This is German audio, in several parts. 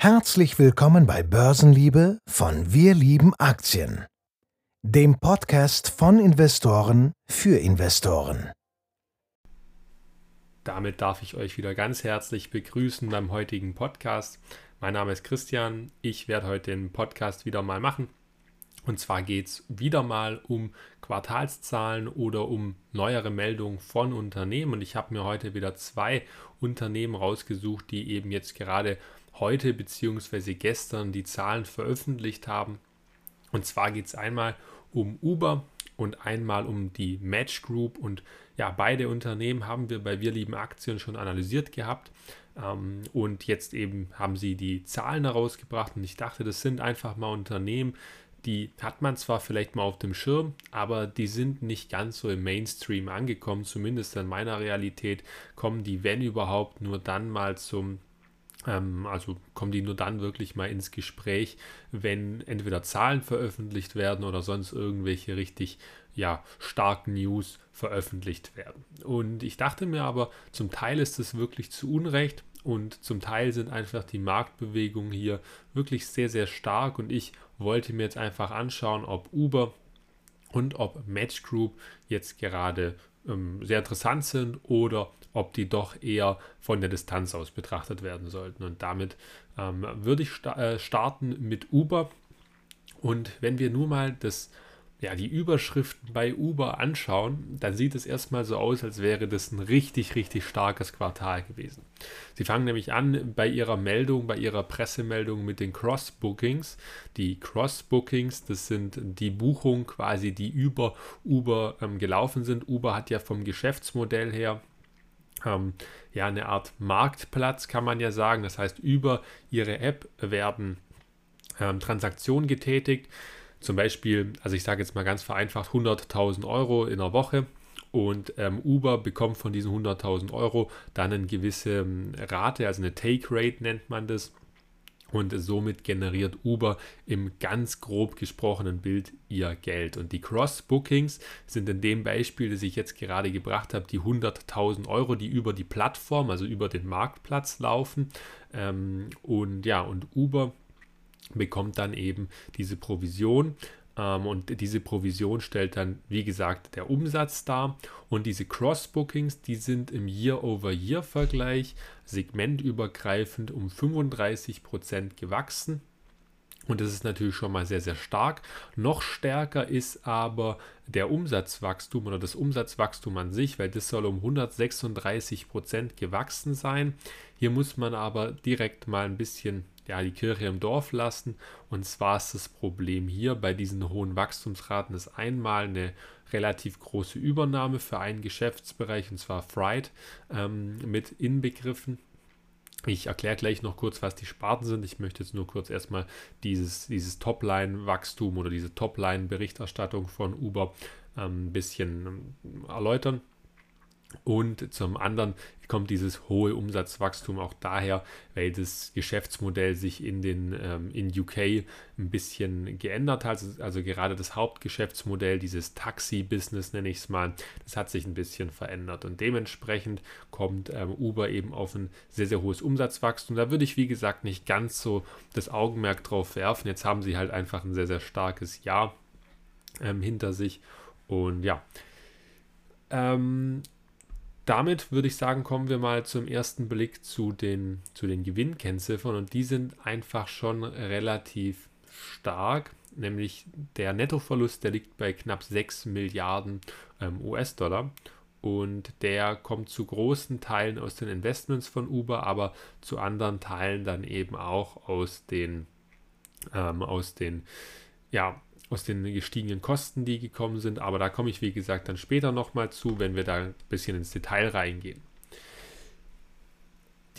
Herzlich willkommen bei Börsenliebe von Wir lieben Aktien, dem Podcast von Investoren für Investoren. Damit darf ich euch wieder ganz herzlich begrüßen beim heutigen Podcast. Mein Name ist Christian. Ich werde heute den Podcast wieder mal machen. Und zwar geht es wieder mal um Quartalszahlen oder um neuere Meldungen von Unternehmen. Und ich habe mir heute wieder zwei Unternehmen rausgesucht, die eben jetzt gerade heute bzw. gestern die Zahlen veröffentlicht haben. Und zwar geht es einmal um Uber und einmal um die Match Group. Und ja, beide Unternehmen haben wir bei Wir lieben Aktien schon analysiert gehabt. Ähm, und jetzt eben haben sie die Zahlen herausgebracht. Und ich dachte, das sind einfach mal Unternehmen, die hat man zwar vielleicht mal auf dem Schirm, aber die sind nicht ganz so im Mainstream angekommen. Zumindest in meiner Realität kommen die, wenn überhaupt, nur dann mal zum also kommen die nur dann wirklich mal ins Gespräch, wenn entweder Zahlen veröffentlicht werden oder sonst irgendwelche richtig ja, starken News veröffentlicht werden. Und ich dachte mir aber, zum Teil ist es wirklich zu Unrecht und zum Teil sind einfach die Marktbewegungen hier wirklich sehr, sehr stark und ich wollte mir jetzt einfach anschauen, ob Uber und ob Match Group jetzt gerade ähm, sehr interessant sind oder ob die doch eher von der Distanz aus betrachtet werden sollten. Und damit ähm, würde ich sta äh, starten mit Uber. Und wenn wir nur mal das ja, die Überschriften bei Uber anschauen, dann sieht es erstmal so aus, als wäre das ein richtig, richtig starkes Quartal gewesen. Sie fangen nämlich an bei ihrer Meldung, bei ihrer Pressemeldung mit den Cross-Bookings. Die Cross-Bookings, das sind die Buchungen quasi, die über Uber ähm, gelaufen sind. Uber hat ja vom Geschäftsmodell her ähm, ja eine Art Marktplatz, kann man ja sagen. Das heißt, über ihre App werden ähm, Transaktionen getätigt zum Beispiel, also ich sage jetzt mal ganz vereinfacht, 100.000 Euro in der Woche und ähm, Uber bekommt von diesen 100.000 Euro dann eine gewisse ähm, Rate, also eine Take Rate nennt man das. Und somit generiert Uber im ganz grob gesprochenen Bild ihr Geld. Und die Cross-Bookings sind in dem Beispiel, das ich jetzt gerade gebracht habe, die 100.000 Euro, die über die Plattform, also über den Marktplatz laufen. Ähm, und ja, und Uber bekommt dann eben diese Provision. Ähm, und diese Provision stellt dann, wie gesagt, der Umsatz dar. Und diese Cross-Bookings, die sind im Year-over-Year-Vergleich segmentübergreifend um 35% gewachsen. Und das ist natürlich schon mal sehr, sehr stark. Noch stärker ist aber der Umsatzwachstum oder das Umsatzwachstum an sich, weil das soll um 136 Prozent gewachsen sein. Hier muss man aber direkt mal ein bisschen ja, die Kirche im Dorf lassen. Und zwar ist das Problem hier bei diesen hohen Wachstumsraten ist einmal eine relativ große Übernahme für einen Geschäftsbereich, und zwar Fright, ähm, mit inbegriffen. Ich erkläre gleich noch kurz, was die Sparten sind. Ich möchte jetzt nur kurz erstmal dieses, dieses Topline-Wachstum oder diese Topline-Berichterstattung von Uber ähm, ein bisschen ähm, erläutern. Und zum anderen kommt dieses hohe Umsatzwachstum auch daher, weil das Geschäftsmodell sich in den ähm, in UK ein bisschen geändert hat. Also, gerade das Hauptgeschäftsmodell, dieses Taxi-Business nenne ich es mal, das hat sich ein bisschen verändert. Und dementsprechend kommt ähm, Uber eben auf ein sehr, sehr hohes Umsatzwachstum. Da würde ich, wie gesagt, nicht ganz so das Augenmerk drauf werfen. Jetzt haben sie halt einfach ein sehr, sehr starkes Jahr ähm, hinter sich. Und ja. Ähm, damit würde ich sagen, kommen wir mal zum ersten Blick zu den, zu den Gewinnkennziffern. Und die sind einfach schon relativ stark, nämlich der Nettoverlust, der liegt bei knapp 6 Milliarden ähm, US-Dollar. Und der kommt zu großen Teilen aus den Investments von Uber, aber zu anderen Teilen dann eben auch aus den, ähm, aus den ja, aus den gestiegenen Kosten, die gekommen sind. Aber da komme ich, wie gesagt, dann später nochmal zu, wenn wir da ein bisschen ins Detail reingehen.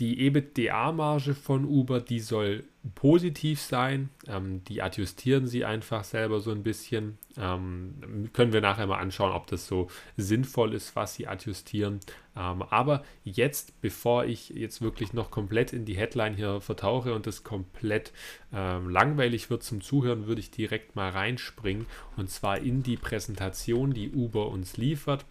Die EBITDA-Marge von Uber, die soll positiv sein. Ähm, die adjustieren sie einfach selber so ein bisschen. Ähm, können wir nachher mal anschauen, ob das so sinnvoll ist, was sie adjustieren. Ähm, aber jetzt, bevor ich jetzt wirklich noch komplett in die Headline hier vertauche und das komplett ähm, langweilig wird zum Zuhören, würde ich direkt mal reinspringen. Und zwar in die Präsentation, die Uber uns liefert.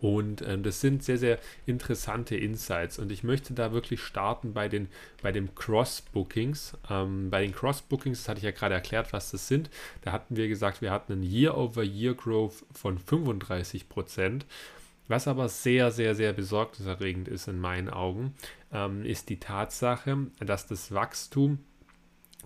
Und ähm, das sind sehr, sehr interessante Insights. Und ich möchte da wirklich starten bei den, bei den Cross-Bookings. Ähm, bei den Cross-Bookings, das hatte ich ja gerade erklärt, was das sind. Da hatten wir gesagt, wir hatten einen Year-over-Year-Growth von 35 Prozent. Was aber sehr, sehr, sehr besorgniserregend ist in meinen Augen, ähm, ist die Tatsache, dass das Wachstum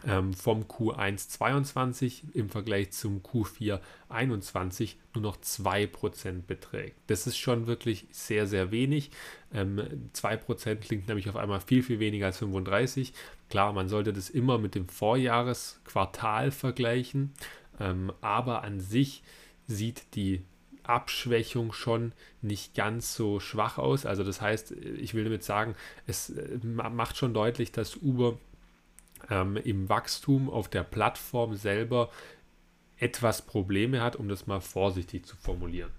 ähm, vom Q1 22 im Vergleich zum Q4 21 nur noch 2% beträgt. Das ist schon wirklich sehr, sehr wenig. Ähm, 2% klingt nämlich auf einmal viel, viel weniger als 35. Klar, man sollte das immer mit dem Vorjahresquartal vergleichen, ähm, aber an sich sieht die Abschwächung schon nicht ganz so schwach aus. Also das heißt, ich will damit sagen, es äh, macht schon deutlich, dass Uber ähm, im Wachstum auf der Plattform selber etwas Probleme hat, um das mal vorsichtig zu formulieren.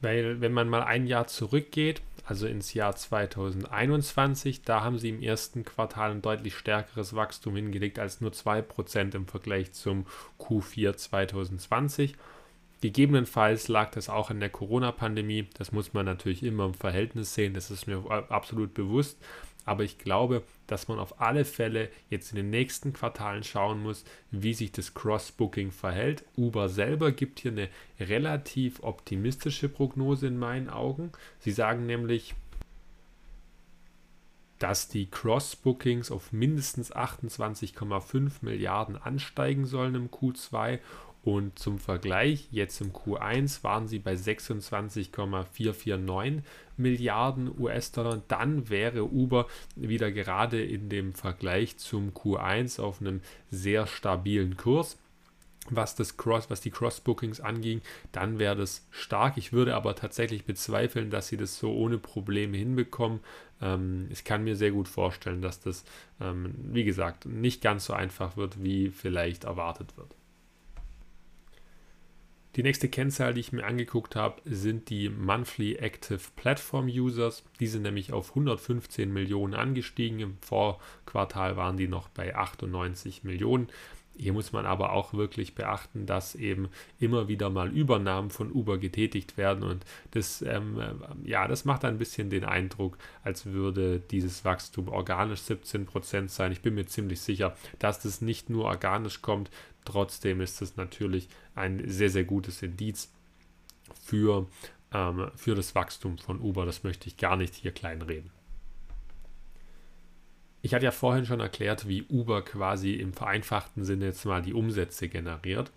Weil wenn man mal ein Jahr zurückgeht, also ins Jahr 2021, da haben sie im ersten Quartal ein deutlich stärkeres Wachstum hingelegt als nur 2% im Vergleich zum Q4 2020. Gegebenenfalls lag das auch an der Corona-Pandemie. Das muss man natürlich immer im Verhältnis sehen, das ist mir absolut bewusst. Aber ich glaube, dass man auf alle Fälle jetzt in den nächsten Quartalen schauen muss, wie sich das Cross-Booking verhält. Uber selber gibt hier eine relativ optimistische Prognose in meinen Augen. Sie sagen nämlich, dass die Cross-Bookings auf mindestens 28,5 Milliarden ansteigen sollen im Q2 und zum Vergleich, jetzt im Q1 waren sie bei 26,449 Milliarden US-Dollar. Dann wäre Uber wieder gerade in dem Vergleich zum Q1 auf einem sehr stabilen Kurs was das Cross, was die Cross-Bookings anging, dann wäre das stark. Ich würde aber tatsächlich bezweifeln, dass sie das so ohne Probleme hinbekommen. Ähm, ich kann mir sehr gut vorstellen, dass das, ähm, wie gesagt, nicht ganz so einfach wird, wie vielleicht erwartet wird. Die nächste Kennzahl, die ich mir angeguckt habe, sind die Monthly Active Platform Users. Die sind nämlich auf 115 Millionen angestiegen. Im Vorquartal waren die noch bei 98 Millionen. Hier muss man aber auch wirklich beachten, dass eben immer wieder mal Übernahmen von Uber getätigt werden und das, ähm, äh, ja, das macht ein bisschen den Eindruck, als würde dieses Wachstum organisch 17% sein. Ich bin mir ziemlich sicher, dass das nicht nur organisch kommt, Trotzdem ist es natürlich ein sehr, sehr gutes Indiz für, ähm, für das Wachstum von Uber. Das möchte ich gar nicht hier kleinreden. Ich hatte ja vorhin schon erklärt, wie Uber quasi im vereinfachten Sinne jetzt mal die Umsätze generiert.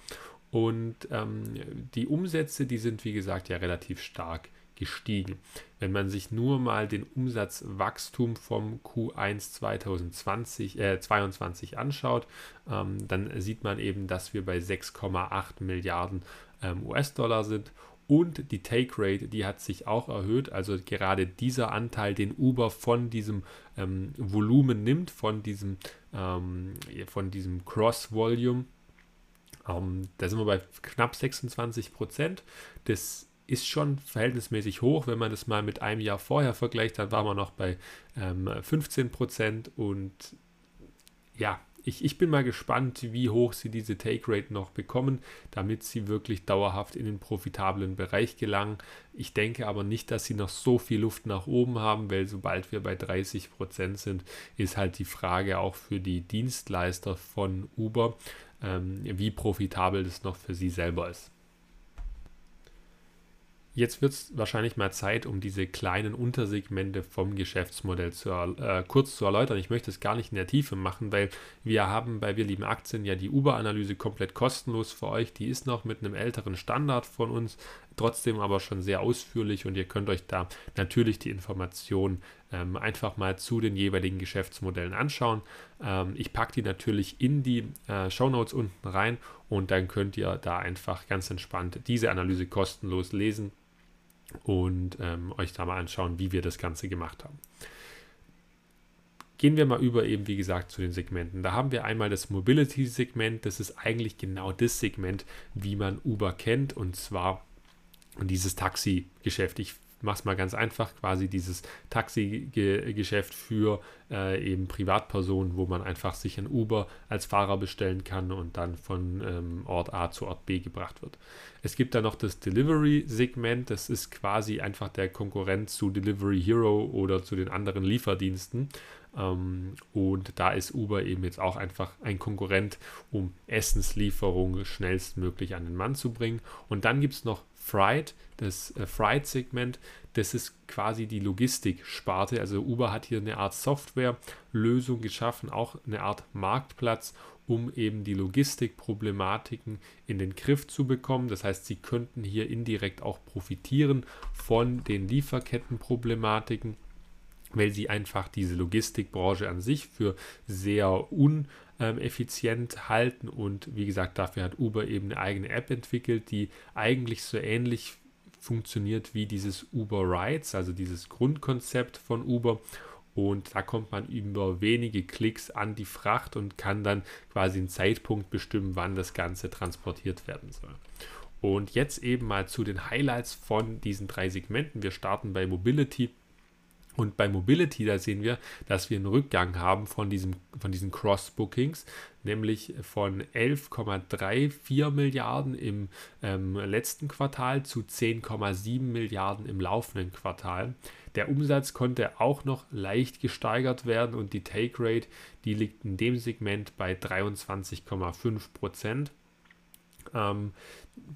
Und ähm, die Umsätze, die sind wie gesagt ja relativ stark gestiegen. Wenn man sich nur mal den Umsatzwachstum vom Q1 2020, äh, 22 anschaut, ähm, dann sieht man eben, dass wir bei 6,8 Milliarden ähm, US-Dollar sind und die Take Rate, die hat sich auch erhöht. Also gerade dieser Anteil, den Uber von diesem ähm, Volumen nimmt, von diesem, ähm, diesem Cross-Volume, ähm, da sind wir bei knapp 26 Prozent. Das ist schon verhältnismäßig hoch. Wenn man das mal mit einem Jahr vorher vergleicht, dann war man noch bei ähm, 15 Prozent. Und ja, ich, ich bin mal gespannt, wie hoch sie diese Take Rate noch bekommen, damit sie wirklich dauerhaft in den profitablen Bereich gelangen. Ich denke aber nicht, dass sie noch so viel Luft nach oben haben, weil sobald wir bei 30 Prozent sind, ist halt die Frage auch für die Dienstleister von Uber, ähm, wie profitabel das noch für sie selber ist. Jetzt wird es wahrscheinlich mal Zeit, um diese kleinen Untersegmente vom Geschäftsmodell zu, äh, kurz zu erläutern. Ich möchte es gar nicht in der Tiefe machen, weil wir haben bei Wir lieben Aktien ja die Uber-Analyse komplett kostenlos für euch. Die ist noch mit einem älteren Standard von uns, trotzdem aber schon sehr ausführlich und ihr könnt euch da natürlich die Informationen ähm, einfach mal zu den jeweiligen Geschäftsmodellen anschauen. Ähm, ich packe die natürlich in die äh, Show Notes unten rein und dann könnt ihr da einfach ganz entspannt diese Analyse kostenlos lesen und ähm, euch da mal anschauen, wie wir das Ganze gemacht haben. Gehen wir mal über eben, wie gesagt, zu den Segmenten. Da haben wir einmal das Mobility-Segment. Das ist eigentlich genau das Segment, wie man Uber kennt, und zwar dieses Taxi-Geschäft. Ich mach's mal ganz einfach, quasi dieses Taxigeschäft für äh, eben Privatpersonen, wo man einfach sich ein Uber als Fahrer bestellen kann und dann von ähm, Ort A zu Ort B gebracht wird. Es gibt dann noch das Delivery-Segment, das ist quasi einfach der Konkurrent zu Delivery Hero oder zu den anderen Lieferdiensten. Ähm, und da ist Uber eben jetzt auch einfach ein Konkurrent, um Essenslieferungen schnellstmöglich an den Mann zu bringen. Und dann gibt es noch Fright, das äh, Fright-Segment, das ist quasi die Logistik-Sparte. Also Uber hat hier eine Art Software-Lösung geschaffen, auch eine Art Marktplatz, um eben die Logistikproblematiken in den Griff zu bekommen. Das heißt, sie könnten hier indirekt auch profitieren von den Lieferkettenproblematiken weil sie einfach diese Logistikbranche an sich für sehr uneffizient halten und wie gesagt, dafür hat Uber eben eine eigene App entwickelt, die eigentlich so ähnlich funktioniert wie dieses Uber Rides, also dieses Grundkonzept von Uber. Und da kommt man über wenige Klicks an die Fracht und kann dann quasi einen Zeitpunkt bestimmen, wann das Ganze transportiert werden soll. Und jetzt eben mal zu den Highlights von diesen drei Segmenten. Wir starten bei Mobility. Und bei Mobility, da sehen wir, dass wir einen Rückgang haben von, diesem, von diesen Cross-Bookings, nämlich von 11,34 Milliarden im ähm, letzten Quartal zu 10,7 Milliarden im laufenden Quartal. Der Umsatz konnte auch noch leicht gesteigert werden und die Take Rate, die liegt in dem Segment bei 23,5 Prozent. Ähm,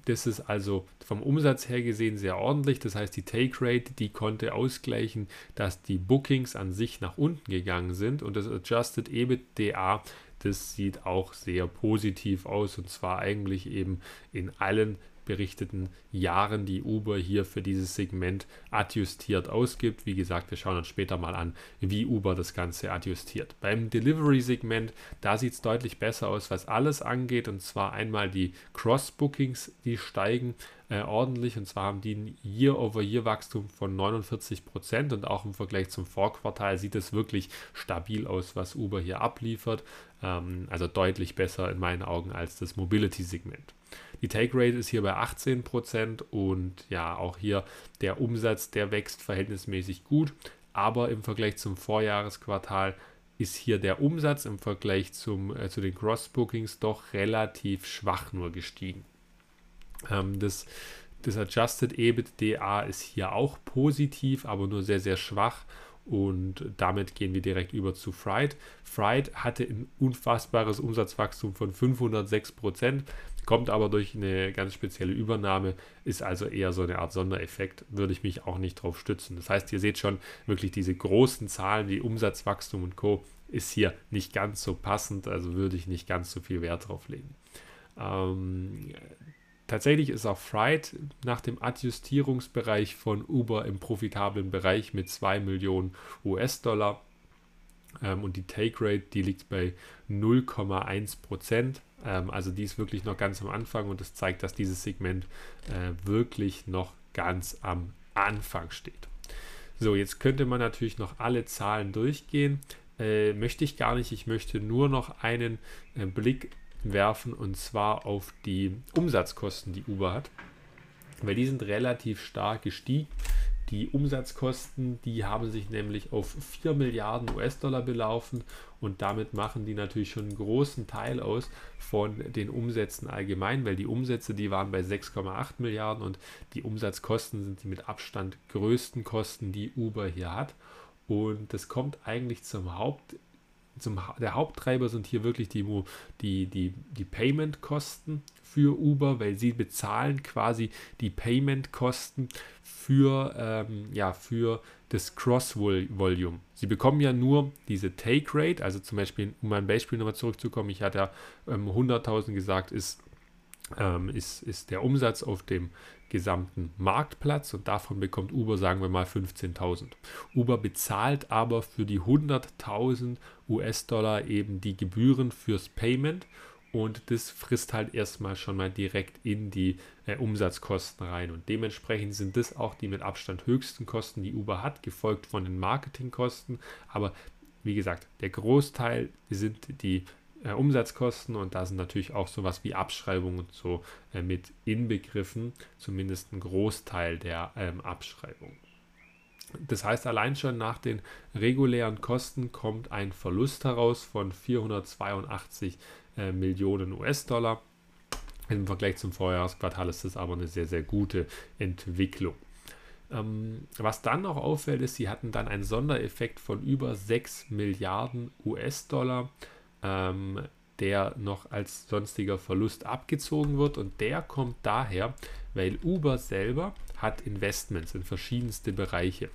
das ist also vom Umsatz her gesehen sehr ordentlich. Das heißt, die Take Rate, die konnte ausgleichen, dass die Bookings an sich nach unten gegangen sind und das Adjusted EBITDA, das sieht auch sehr positiv aus und zwar eigentlich eben in allen berichteten Jahren, die Uber hier für dieses Segment adjustiert ausgibt. Wie gesagt, wir schauen uns später mal an, wie Uber das Ganze adjustiert. Beim Delivery-Segment, da sieht es deutlich besser aus, was alles angeht. Und zwar einmal die Cross-Bookings, die steigen äh, ordentlich. Und zwar haben die ein Year-over-Year-Wachstum von 49 Prozent. Und auch im Vergleich zum Vorquartal sieht es wirklich stabil aus, was Uber hier abliefert. Ähm, also deutlich besser in meinen Augen als das Mobility-Segment. Die Take Rate ist hier bei 18% und ja, auch hier der Umsatz, der wächst verhältnismäßig gut, aber im Vergleich zum Vorjahresquartal ist hier der Umsatz im Vergleich zum, äh, zu den Cross-Bookings doch relativ schwach nur gestiegen. Ähm, das, das Adjusted EBITDA ist hier auch positiv, aber nur sehr, sehr schwach. Und damit gehen wir direkt über zu Fright. Fright hatte ein unfassbares Umsatzwachstum von 506 Prozent kommt aber durch eine ganz spezielle Übernahme, ist also eher so eine Art Sondereffekt, würde ich mich auch nicht drauf stützen. Das heißt, ihr seht schon wirklich diese großen Zahlen wie Umsatzwachstum und Co. ist hier nicht ganz so passend, also würde ich nicht ganz so viel Wert drauf legen. Ähm, tatsächlich ist auch Fright nach dem Adjustierungsbereich von Uber im profitablen Bereich mit 2 Millionen US-Dollar. Ähm, und die Take Rate, die liegt bei 0,1 Prozent. Ähm, also die ist wirklich noch ganz am Anfang und das zeigt, dass dieses Segment äh, wirklich noch ganz am Anfang steht. So, jetzt könnte man natürlich noch alle Zahlen durchgehen. Äh, möchte ich gar nicht. Ich möchte nur noch einen äh, Blick werfen und zwar auf die Umsatzkosten, die Uber hat. Weil die sind relativ stark gestiegen. Die Umsatzkosten, die haben sich nämlich auf 4 Milliarden US-Dollar belaufen und damit machen die natürlich schon einen großen Teil aus von den Umsätzen allgemein, weil die Umsätze, die waren bei 6,8 Milliarden und die Umsatzkosten sind die mit Abstand größten Kosten, die Uber hier hat. Und das kommt eigentlich zum Haupt, zum, der Haupttreiber sind hier wirklich die, die, die, die Payment-Kosten für Uber, weil sie bezahlen quasi die Payment-Kosten für, ähm, ja, für das Cross-Volume. Sie bekommen ja nur diese Take-Rate, also zum Beispiel, um mein Beispiel nochmal zurückzukommen, ich hatte ja ähm, 100.000 gesagt, ist, ähm, ist, ist der Umsatz auf dem gesamten Marktplatz und davon bekommt Uber, sagen wir mal, 15.000. Uber bezahlt aber für die 100.000 US-Dollar eben die Gebühren fürs Payment und das frisst halt erstmal schon mal direkt in die äh, Umsatzkosten rein. Und dementsprechend sind das auch die mit Abstand höchsten Kosten, die Uber hat, gefolgt von den Marketingkosten. Aber wie gesagt, der Großteil sind die äh, Umsatzkosten und da sind natürlich auch sowas wie Abschreibungen so äh, mit inbegriffen, zumindest ein Großteil der ähm, Abschreibungen. Das heißt, allein schon nach den regulären Kosten kommt ein Verlust heraus von 482 äh, Millionen US-Dollar. Im Vergleich zum Vorjahresquartal ist das aber eine sehr, sehr gute Entwicklung. Ähm, was dann noch auffällt, ist, sie hatten dann einen Sondereffekt von über 6 Milliarden US-Dollar, ähm, der noch als sonstiger Verlust abgezogen wird. Und der kommt daher, weil Uber selber hat Investments in verschiedenste Bereiche.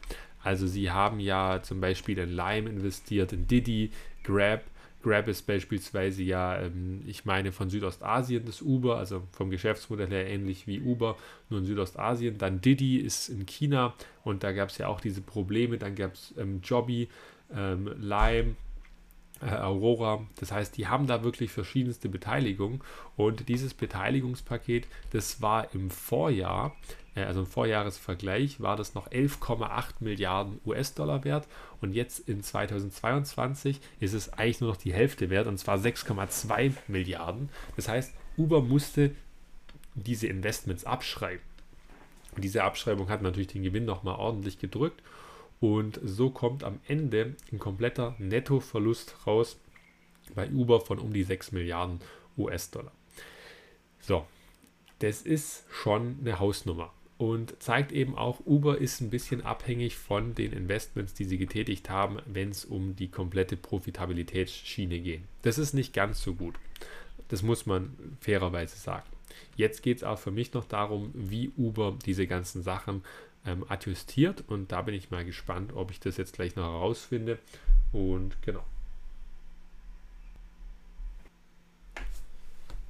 Also sie haben ja zum Beispiel in Lime investiert, in Diddy, Grab, Grab ist beispielsweise ja, ähm, ich meine, von Südostasien das Uber, also vom Geschäftsmodell her ähnlich wie Uber, nur in Südostasien. Dann Didi ist in China und da gab es ja auch diese Probleme. Dann gab es ähm, Jobby, ähm, Lime, äh, Aurora. Das heißt, die haben da wirklich verschiedenste Beteiligungen und dieses Beteiligungspaket, das war im Vorjahr, äh, also im Vorjahresvergleich, war das noch 11,8 Milliarden US-Dollar wert und jetzt in 2022 ist es eigentlich nur noch die Hälfte wert und zwar 6,2 Milliarden. Das heißt, Uber musste diese Investments abschreiben. Und diese Abschreibung hat natürlich den Gewinn nochmal ordentlich gedrückt und so kommt am Ende ein kompletter Nettoverlust raus bei Uber von um die 6 Milliarden US-Dollar. So, das ist schon eine Hausnummer und zeigt eben auch, Uber ist ein bisschen abhängig von den Investments, die sie getätigt haben, wenn es um die komplette Profitabilitätsschiene geht. Das ist nicht ganz so gut. Das muss man fairerweise sagen. Jetzt geht es auch für mich noch darum, wie Uber diese ganzen Sachen ähm, adjustiert und da bin ich mal gespannt, ob ich das jetzt gleich noch herausfinde. Und genau.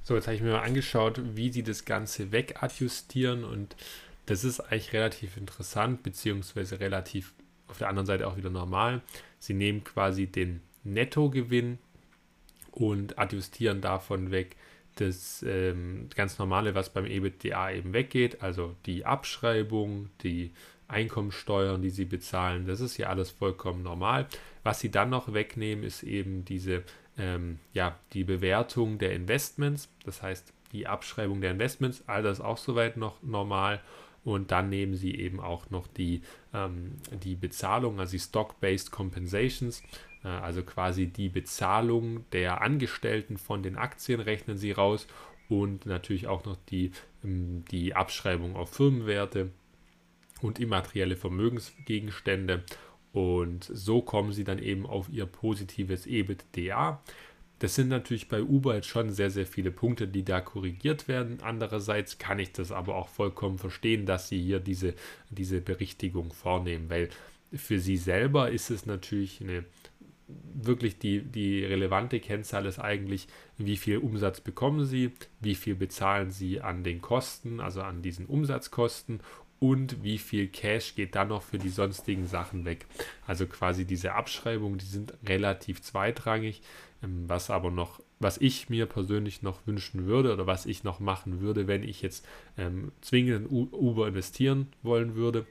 So, jetzt habe ich mir mal angeschaut, wie sie das Ganze wegadjustieren und das ist eigentlich relativ interessant, beziehungsweise relativ auf der anderen Seite auch wieder normal. Sie nehmen quasi den Nettogewinn und adjustieren davon weg das ähm, ganz normale, was beim EBITDA eben weggeht, also die Abschreibung, die Einkommensteuern, die sie bezahlen, das ist ja alles vollkommen normal. Was sie dann noch wegnehmen, ist eben diese, ähm, ja, die Bewertung der Investments, das heißt die Abschreibung der Investments, all das auch soweit noch normal. Und dann nehmen sie eben auch noch die, ähm, die Bezahlung, also die Stock-Based Compensations, also quasi die Bezahlung der Angestellten von den Aktien rechnen sie raus und natürlich auch noch die, ähm, die Abschreibung auf Firmenwerte und immaterielle Vermögensgegenstände. Und so kommen sie dann eben auf ihr positives EBITDA. Das sind natürlich bei Uber jetzt schon sehr, sehr viele Punkte, die da korrigiert werden. Andererseits kann ich das aber auch vollkommen verstehen, dass sie hier diese, diese Berichtigung vornehmen, weil für sie selber ist es natürlich eine wirklich die, die relevante Kennzahl ist eigentlich, wie viel Umsatz bekommen Sie, wie viel bezahlen Sie an den Kosten, also an diesen Umsatzkosten und wie viel Cash geht dann noch für die sonstigen Sachen weg. Also quasi diese Abschreibungen, die sind relativ zweitrangig, ähm, was aber noch, was ich mir persönlich noch wünschen würde oder was ich noch machen würde, wenn ich jetzt ähm, zwingend in Uber investieren wollen würde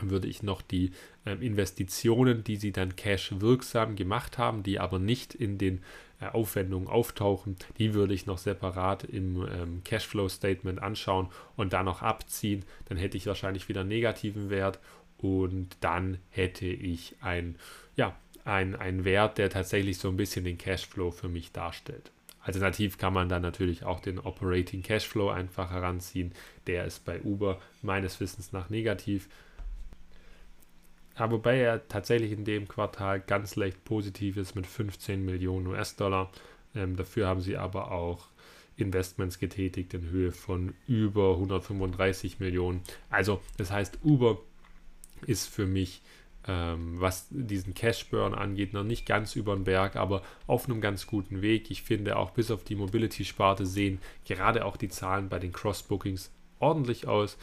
würde ich noch die äh, Investitionen, die sie dann cash wirksam gemacht haben, die aber nicht in den äh, Aufwendungen auftauchen, die würde ich noch separat im ähm, Cashflow Statement anschauen und dann noch abziehen. Dann hätte ich wahrscheinlich wieder einen negativen Wert und dann hätte ich ein, ja, ein, ein Wert, der tatsächlich so ein bisschen den Cashflow für mich darstellt. Alternativ kann man dann natürlich auch den Operating Cashflow einfach heranziehen. Der ist bei Uber meines Wissens nach negativ. Ja, wobei er tatsächlich in dem Quartal ganz leicht positiv ist mit 15 Millionen US-Dollar. Ähm, dafür haben sie aber auch Investments getätigt in Höhe von über 135 Millionen. Also das heißt, Uber ist für mich, ähm, was diesen Cash-Burn angeht, noch nicht ganz über den Berg, aber auf einem ganz guten Weg. Ich finde auch bis auf die Mobility-Sparte sehen gerade auch die Zahlen bei den Cross-Bookings ordentlich aus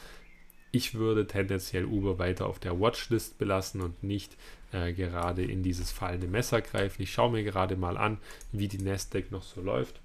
ich würde tendenziell Uber weiter auf der Watchlist belassen und nicht äh, gerade in dieses fallende Messer greifen. Ich schaue mir gerade mal an, wie die Nasdaq noch so läuft.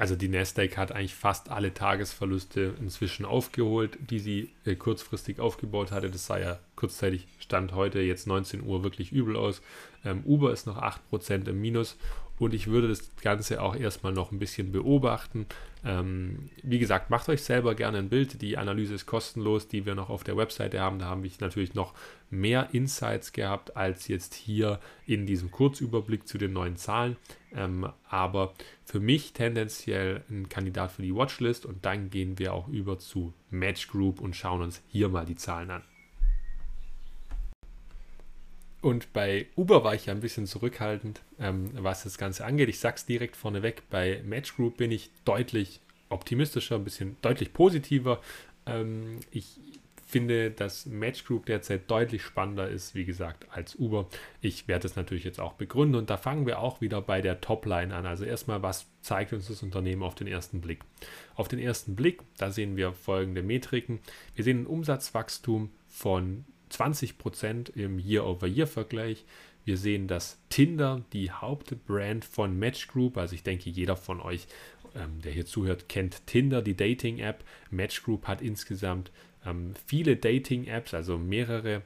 Also die Nasdaq hat eigentlich fast alle Tagesverluste inzwischen aufgeholt, die sie äh, kurzfristig aufgebaut hatte. Das sah ja kurzzeitig stand heute jetzt 19 Uhr wirklich übel aus. Ähm, Uber ist noch 8% im Minus und ich würde das Ganze auch erstmal noch ein bisschen beobachten. Ähm, wie gesagt, macht euch selber gerne ein Bild. Die Analyse ist kostenlos, die wir noch auf der Webseite haben. Da habe ich natürlich noch mehr Insights gehabt als jetzt hier in diesem Kurzüberblick zu den neuen Zahlen. Ähm, aber für mich tendenziell ein Kandidat für die Watchlist und dann gehen wir auch über zu Match Group und schauen uns hier mal die Zahlen an. Und bei Uber war ich ja ein bisschen zurückhaltend, ähm, was das Ganze angeht. Ich sag's direkt vorneweg, bei Match Group bin ich deutlich optimistischer, ein bisschen deutlich positiver. Ähm, ich finde, dass Match Group derzeit deutlich spannender ist, wie gesagt, als Uber. Ich werde es natürlich jetzt auch begründen und da fangen wir auch wieder bei der Topline an. Also erstmal, was zeigt uns das Unternehmen auf den ersten Blick? Auf den ersten Blick, da sehen wir folgende Metriken. Wir sehen ein Umsatzwachstum von 20% im Year-over-Year-Vergleich. Wir sehen, dass Tinder, die Hauptbrand von Match Group, also ich denke, jeder von euch, ähm, der hier zuhört, kennt Tinder, die Dating-App. Match Group hat insgesamt ähm, viele Dating-Apps, also mehrere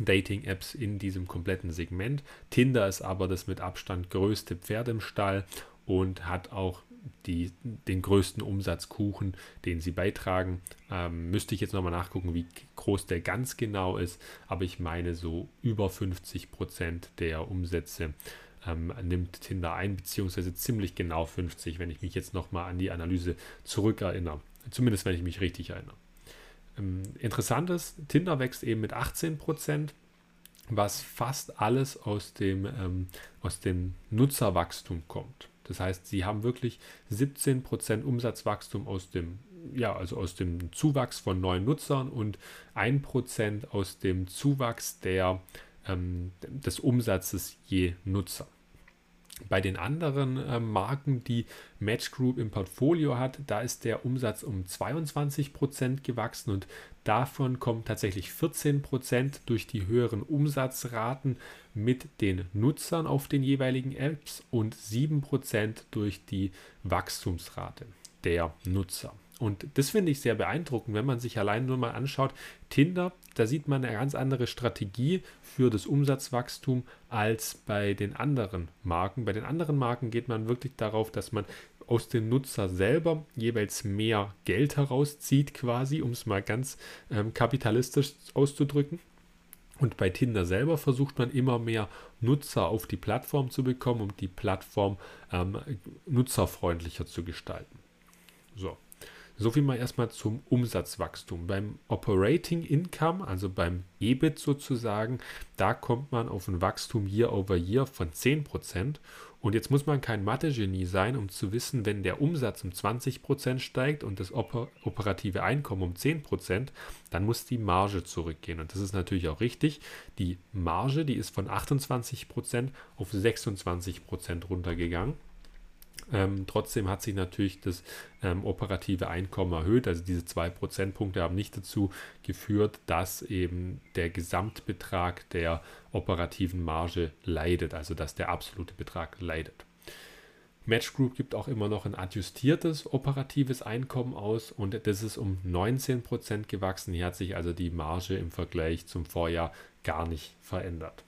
Dating-Apps in diesem kompletten Segment. Tinder ist aber das mit Abstand größte Pferd im Stall und hat auch die, den größten Umsatzkuchen, den sie beitragen. Ähm, müsste ich jetzt nochmal nachgucken, wie groß der ganz genau ist, aber ich meine so über 50 Prozent der Umsätze ähm, nimmt Tinder ein, beziehungsweise ziemlich genau 50, wenn ich mich jetzt nochmal an die Analyse zurückerinnere. Zumindest wenn ich mich richtig erinnere. Ähm, interessant ist, Tinder wächst eben mit 18 Prozent was fast alles aus dem, ähm, aus dem Nutzerwachstum kommt. Das heißt, sie haben wirklich 17% Umsatzwachstum aus dem, ja, also aus dem Zuwachs von neuen Nutzern und 1% aus dem Zuwachs der, ähm, des Umsatzes je Nutzer. Bei den anderen äh, Marken, die Match Group im Portfolio hat, da ist der Umsatz um 22% gewachsen und davon kommen tatsächlich 14% durch die höheren Umsatzraten mit den Nutzern auf den jeweiligen Apps und 7% durch die Wachstumsrate der Nutzer. Und das finde ich sehr beeindruckend, wenn man sich allein nur mal anschaut. Tinder, da sieht man eine ganz andere Strategie für das Umsatzwachstum als bei den anderen Marken. Bei den anderen Marken geht man wirklich darauf, dass man aus dem Nutzer selber jeweils mehr Geld herauszieht, quasi, um es mal ganz ähm, kapitalistisch auszudrücken. Und bei Tinder selber versucht man immer mehr Nutzer auf die Plattform zu bekommen, um die Plattform ähm, nutzerfreundlicher zu gestalten. So. So viel mal erstmal zum Umsatzwachstum. Beim Operating Income, also beim EBIT sozusagen, da kommt man auf ein Wachstum Year over Year von 10%. Und jetzt muss man kein Mathe-Genie sein, um zu wissen, wenn der Umsatz um 20% steigt und das oper operative Einkommen um 10%, dann muss die Marge zurückgehen. Und das ist natürlich auch richtig. Die Marge, die ist von 28% auf 26% runtergegangen. Ähm, trotzdem hat sich natürlich das ähm, operative Einkommen erhöht. Also diese zwei Prozentpunkte haben nicht dazu geführt, dass eben der Gesamtbetrag der operativen Marge leidet, also dass der absolute Betrag leidet. Match Group gibt auch immer noch ein adjustiertes operatives Einkommen aus und das ist um 19% gewachsen. Hier hat sich also die Marge im Vergleich zum Vorjahr gar nicht verändert.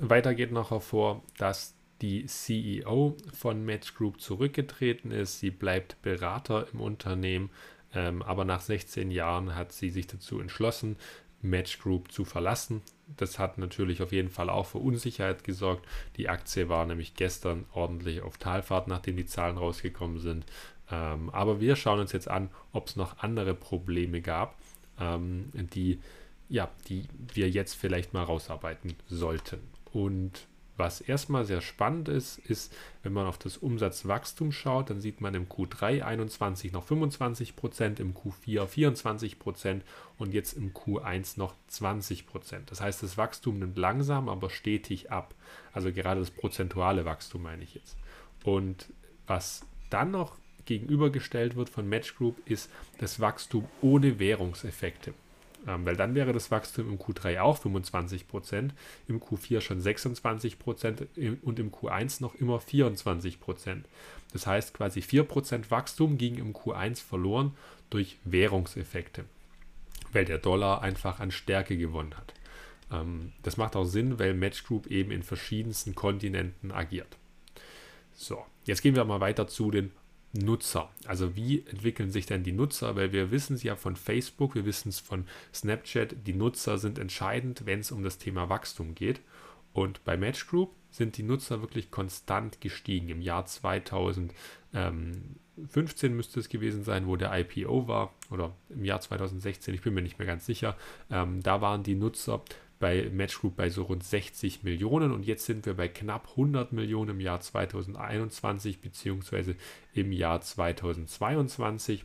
Weiter geht noch hervor, dass die CEO von Match Group zurückgetreten ist. Sie bleibt Berater im Unternehmen, ähm, aber nach 16 Jahren hat sie sich dazu entschlossen, Match Group zu verlassen. Das hat natürlich auf jeden Fall auch für Unsicherheit gesorgt. Die Aktie war nämlich gestern ordentlich auf Talfahrt, nachdem die Zahlen rausgekommen sind. Ähm, aber wir schauen uns jetzt an, ob es noch andere Probleme gab, ähm, die, ja, die wir jetzt vielleicht mal rausarbeiten sollten. Und was erstmal sehr spannend ist, ist, wenn man auf das Umsatzwachstum schaut, dann sieht man im Q3 21 noch 25 Prozent, im Q4 24 Prozent und jetzt im Q1 noch 20 Prozent. Das heißt, das Wachstum nimmt langsam, aber stetig ab. Also gerade das prozentuale Wachstum meine ich jetzt. Und was dann noch gegenübergestellt wird von Match Group ist das Wachstum ohne Währungseffekte. Ähm, weil dann wäre das Wachstum im Q3 auch 25%, im Q4 schon 26% und im Q1 noch immer 24%. Das heißt quasi 4% Wachstum ging im Q1 verloren durch Währungseffekte. weil der Dollar einfach an Stärke gewonnen hat. Ähm, das macht auch Sinn, weil Match Group eben in verschiedensten Kontinenten agiert. So, jetzt gehen wir mal weiter zu den Nutzer. Also wie entwickeln sich denn die Nutzer? Weil wir wissen es ja von Facebook, wir wissen es von Snapchat, die Nutzer sind entscheidend, wenn es um das Thema Wachstum geht. Und bei Match Group sind die Nutzer wirklich konstant gestiegen. Im Jahr 2015 müsste es gewesen sein, wo der IPO war, oder im Jahr 2016, ich bin mir nicht mehr ganz sicher. Ähm, da waren die Nutzer bei Match Group bei so rund 60 Millionen und jetzt sind wir bei knapp 100 Millionen im Jahr 2021 bzw. im Jahr 2022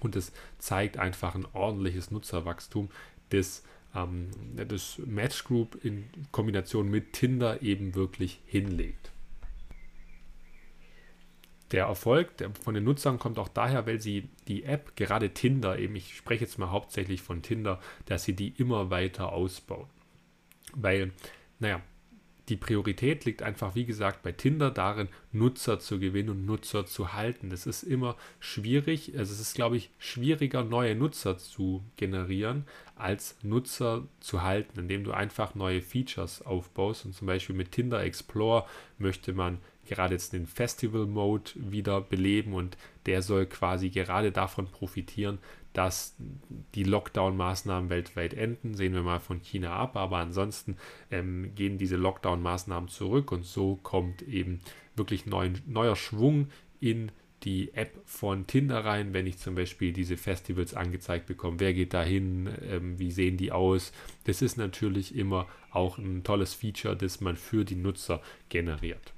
und es zeigt einfach ein ordentliches Nutzerwachstum des, ähm, des Match Group in Kombination mit Tinder eben wirklich hinlegt. Der Erfolg von den Nutzern kommt auch daher, weil sie die App, gerade Tinder, eben, ich spreche jetzt mal hauptsächlich von Tinder, dass sie die immer weiter ausbauen. Weil, naja, die Priorität liegt einfach, wie gesagt, bei Tinder darin, Nutzer zu gewinnen und Nutzer zu halten. Das ist immer schwierig. Also es ist, glaube ich, schwieriger, neue Nutzer zu generieren, als Nutzer zu halten, indem du einfach neue Features aufbaust. Und zum Beispiel mit Tinder Explore möchte man gerade jetzt den Festival Mode wieder beleben und der soll quasi gerade davon profitieren, dass die Lockdown-Maßnahmen weltweit enden. Sehen wir mal von China ab, aber ansonsten ähm, gehen diese Lockdown-Maßnahmen zurück und so kommt eben wirklich neuen, neuer Schwung in die App von Tinder rein, wenn ich zum Beispiel diese Festivals angezeigt bekomme. Wer geht da hin? Ähm, wie sehen die aus? Das ist natürlich immer auch ein tolles Feature, das man für die Nutzer generiert.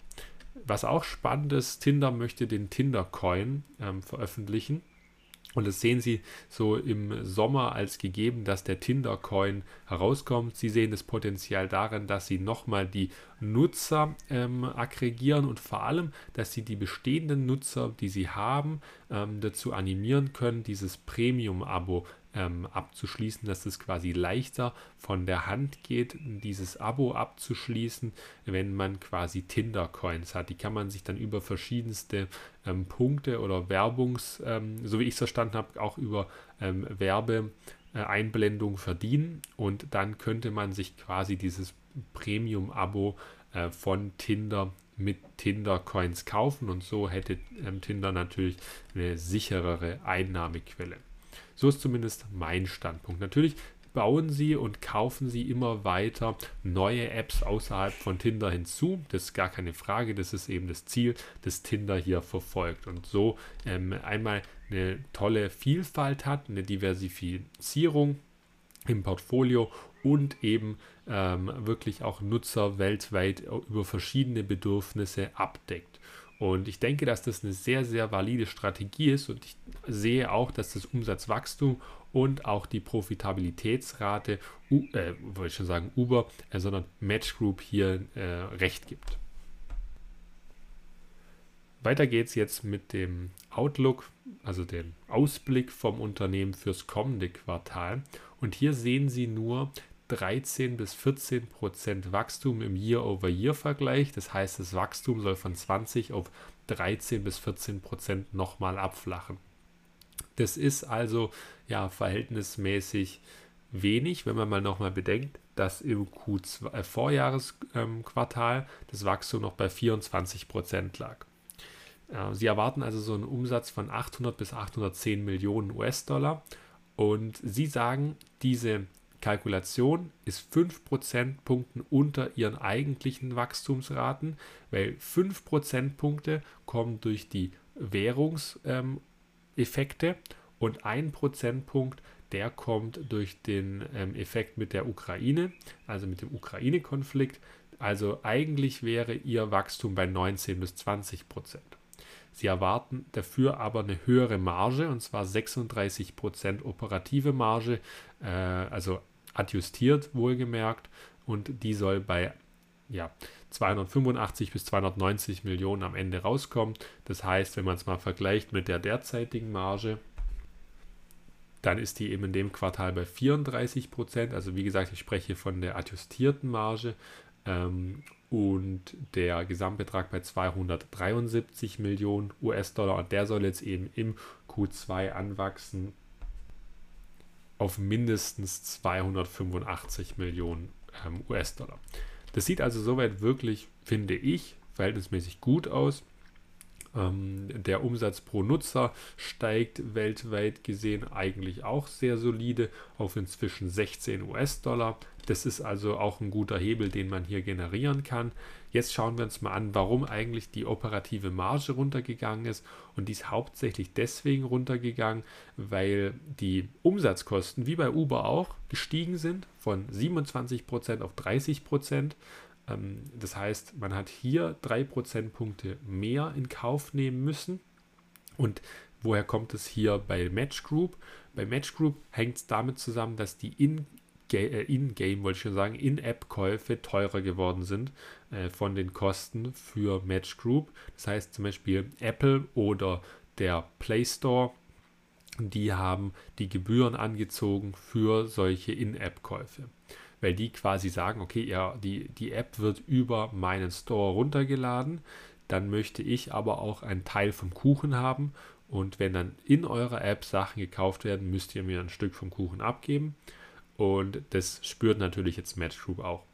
Was auch spannend ist, Tinder möchte den Tinder Coin ähm, veröffentlichen. Und das sehen Sie so im Sommer als gegeben, dass der Tinder Coin herauskommt. Sie sehen das Potenzial darin, dass Sie nochmal die Nutzer ähm, aggregieren und vor allem, dass Sie die bestehenden Nutzer, die Sie haben, ähm, dazu animieren können, dieses Premium-Abo ähm, abzuschließen, dass es quasi leichter von der Hand geht, dieses Abo abzuschließen, wenn man quasi Tinder-Coins hat. Die kann man sich dann über verschiedenste ähm, Punkte oder Werbungs, ähm, so wie ich es verstanden habe, auch über ähm, Werbeeinblendung verdienen und dann könnte man sich quasi dieses Premium-Abo äh, von Tinder mit Tinder-Coins kaufen und so hätte ähm, Tinder natürlich eine sicherere Einnahmequelle. So ist zumindest mein Standpunkt. Natürlich bauen sie und kaufen sie immer weiter neue Apps außerhalb von Tinder hinzu. Das ist gar keine Frage, das ist eben das Ziel, das Tinder hier verfolgt. Und so ähm, einmal eine tolle Vielfalt hat, eine Diversifizierung im Portfolio und eben ähm, wirklich auch Nutzer weltweit über verschiedene Bedürfnisse abdeckt. Und ich denke, dass das eine sehr, sehr valide Strategie ist und ich sehe auch, dass das Umsatzwachstum und auch die Profitabilitätsrate, äh, wollte ich schon sagen Uber, äh, sondern Match Group hier äh, recht gibt. Weiter geht es jetzt mit dem Outlook, also dem Ausblick vom Unternehmen fürs kommende Quartal. Und hier sehen Sie nur, 13 bis 14 Prozent Wachstum im Year-over-Year-Vergleich. Das heißt, das Wachstum soll von 20 auf 13 bis 14 Prozent nochmal abflachen. Das ist also ja verhältnismäßig wenig, wenn man mal nochmal bedenkt, dass im Q2, äh, Vorjahresquartal ähm, das Wachstum noch bei 24 Prozent lag. Äh, sie erwarten also so einen Umsatz von 800 bis 810 Millionen US-Dollar und Sie sagen, diese Kalkulation ist 5 Prozentpunkten unter ihren eigentlichen Wachstumsraten, weil 5 Prozentpunkte kommen durch die Währungseffekte und 1 Prozentpunkt, der kommt durch den ähm, Effekt mit der Ukraine, also mit dem Ukraine-Konflikt. Also eigentlich wäre ihr Wachstum bei 19 bis 20 Prozent. Sie erwarten dafür aber eine höhere Marge, und zwar 36 Prozent operative Marge, äh, also adjustiert wohlgemerkt und die soll bei ja, 285 bis 290 Millionen am Ende rauskommen. Das heißt, wenn man es mal vergleicht mit der derzeitigen Marge, dann ist die eben in dem Quartal bei 34 Prozent. Also wie gesagt, ich spreche von der adjustierten Marge ähm, und der Gesamtbetrag bei 273 Millionen US-Dollar und der soll jetzt eben im Q2 anwachsen auf mindestens 285 Millionen ähm, US-Dollar. Das sieht also soweit wirklich, finde ich, verhältnismäßig gut aus. Ähm, der Umsatz pro Nutzer steigt weltweit gesehen eigentlich auch sehr solide auf inzwischen 16 US-Dollar. Das ist also auch ein guter Hebel, den man hier generieren kann. Jetzt schauen wir uns mal an, warum eigentlich die operative Marge runtergegangen ist. Und die ist hauptsächlich deswegen runtergegangen, weil die Umsatzkosten, wie bei Uber auch, gestiegen sind von 27% auf 30%. Ähm, das heißt, man hat hier drei Prozentpunkte mehr in Kauf nehmen müssen. Und woher kommt es hier bei Match Group? Bei Match Group hängt es damit zusammen, dass die in äh, in-Game, wollte ich schon sagen, In-App-Käufe teurer geworden sind äh, von den Kosten für Match Group. Das heißt zum Beispiel Apple oder der Play Store, die haben die Gebühren angezogen für solche In-App-Käufe weil die quasi sagen, okay, ja, die, die App wird über meinen Store runtergeladen, dann möchte ich aber auch einen Teil vom Kuchen haben und wenn dann in eurer App Sachen gekauft werden, müsst ihr mir ein Stück vom Kuchen abgeben und das spürt natürlich jetzt Match Group auch.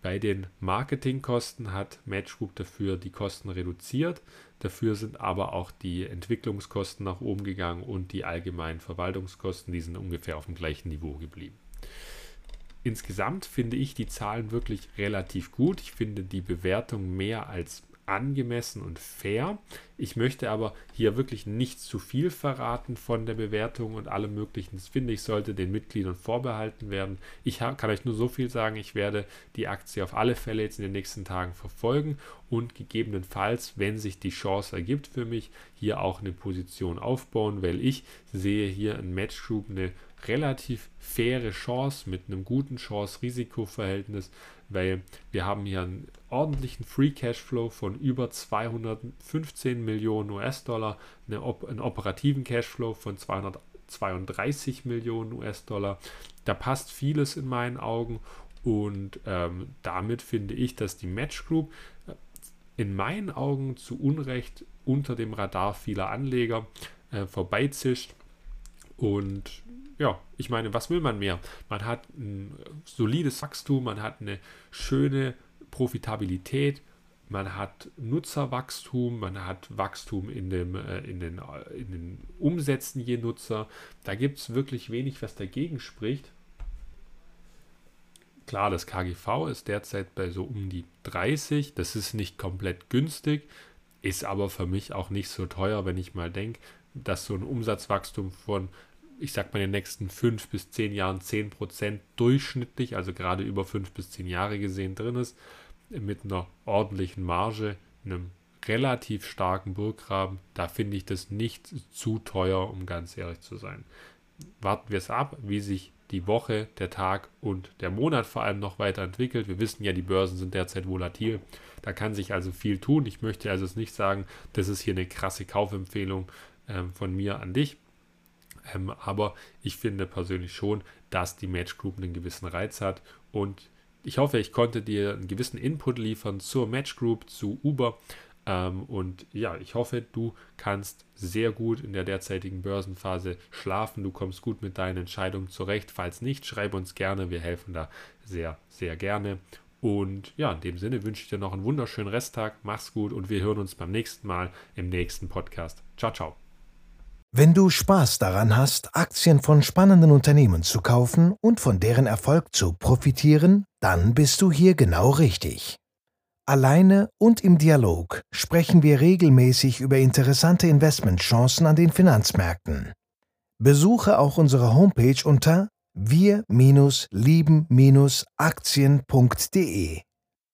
Bei den Marketingkosten hat Match Group dafür die Kosten reduziert. Dafür sind aber auch die Entwicklungskosten nach oben gegangen und die allgemeinen Verwaltungskosten, die sind ungefähr auf dem gleichen Niveau geblieben insgesamt finde ich die Zahlen wirklich relativ gut. Ich finde die Bewertung mehr als angemessen und fair. Ich möchte aber hier wirklich nicht zu viel verraten von der Bewertung und allem Möglichen. Das finde ich, sollte den Mitgliedern vorbehalten werden. Ich kann euch nur so viel sagen, ich werde die Aktie auf alle Fälle jetzt in den nächsten Tagen verfolgen und gegebenenfalls, wenn sich die Chance ergibt für mich, hier auch eine Position aufbauen, weil ich sehe hier in Match Group eine relativ faire Chance mit einem guten Chance-Risiko-Verhältnis, weil wir haben hier einen ordentlichen Free Cashflow von über 215 Millionen US-Dollar, eine, einen operativen Cashflow von 232 Millionen US-Dollar. Da passt vieles in meinen Augen und ähm, damit finde ich, dass die Match Group äh, in meinen Augen zu Unrecht unter dem Radar vieler Anleger äh, vorbeizischt und ja, ich meine, was will man mehr? Man hat ein solides Wachstum, man hat eine schöne Profitabilität, man hat Nutzerwachstum, man hat Wachstum in, dem, äh, in, den, in den Umsätzen je Nutzer. Da gibt es wirklich wenig, was dagegen spricht. Klar, das KGV ist derzeit bei so um die 30. Das ist nicht komplett günstig, ist aber für mich auch nicht so teuer, wenn ich mal denke, dass so ein Umsatzwachstum von ich sag mal, in den nächsten fünf bis zehn Jahren zehn Prozent durchschnittlich, also gerade über fünf bis zehn Jahre gesehen drin ist, mit einer ordentlichen Marge, einem relativ starken Burggraben, da finde ich das nicht zu teuer, um ganz ehrlich zu sein. Warten wir es ab, wie sich die Woche, der Tag und der Monat vor allem noch weiterentwickelt. Wir wissen ja, die Börsen sind derzeit volatil. Da kann sich also viel tun. Ich möchte also nicht sagen, das ist hier eine krasse Kaufempfehlung äh, von mir an dich. Ähm, aber ich finde persönlich schon, dass die Match Group einen gewissen Reiz hat und ich hoffe, ich konnte dir einen gewissen Input liefern zur Match Group, zu Uber. Ähm, und ja, ich hoffe, du kannst sehr gut in der derzeitigen Börsenphase schlafen. Du kommst gut mit deinen Entscheidungen zurecht. Falls nicht, schreib uns gerne. Wir helfen da sehr, sehr gerne. Und ja, in dem Sinne wünsche ich dir noch einen wunderschönen Resttag. Mach's gut und wir hören uns beim nächsten Mal im nächsten Podcast. Ciao, ciao. Wenn du Spaß daran hast, Aktien von spannenden Unternehmen zu kaufen und von deren Erfolg zu profitieren, dann bist du hier genau richtig. Alleine und im Dialog sprechen wir regelmäßig über interessante Investmentchancen an den Finanzmärkten. Besuche auch unsere Homepage unter wir-lieben-aktien.de.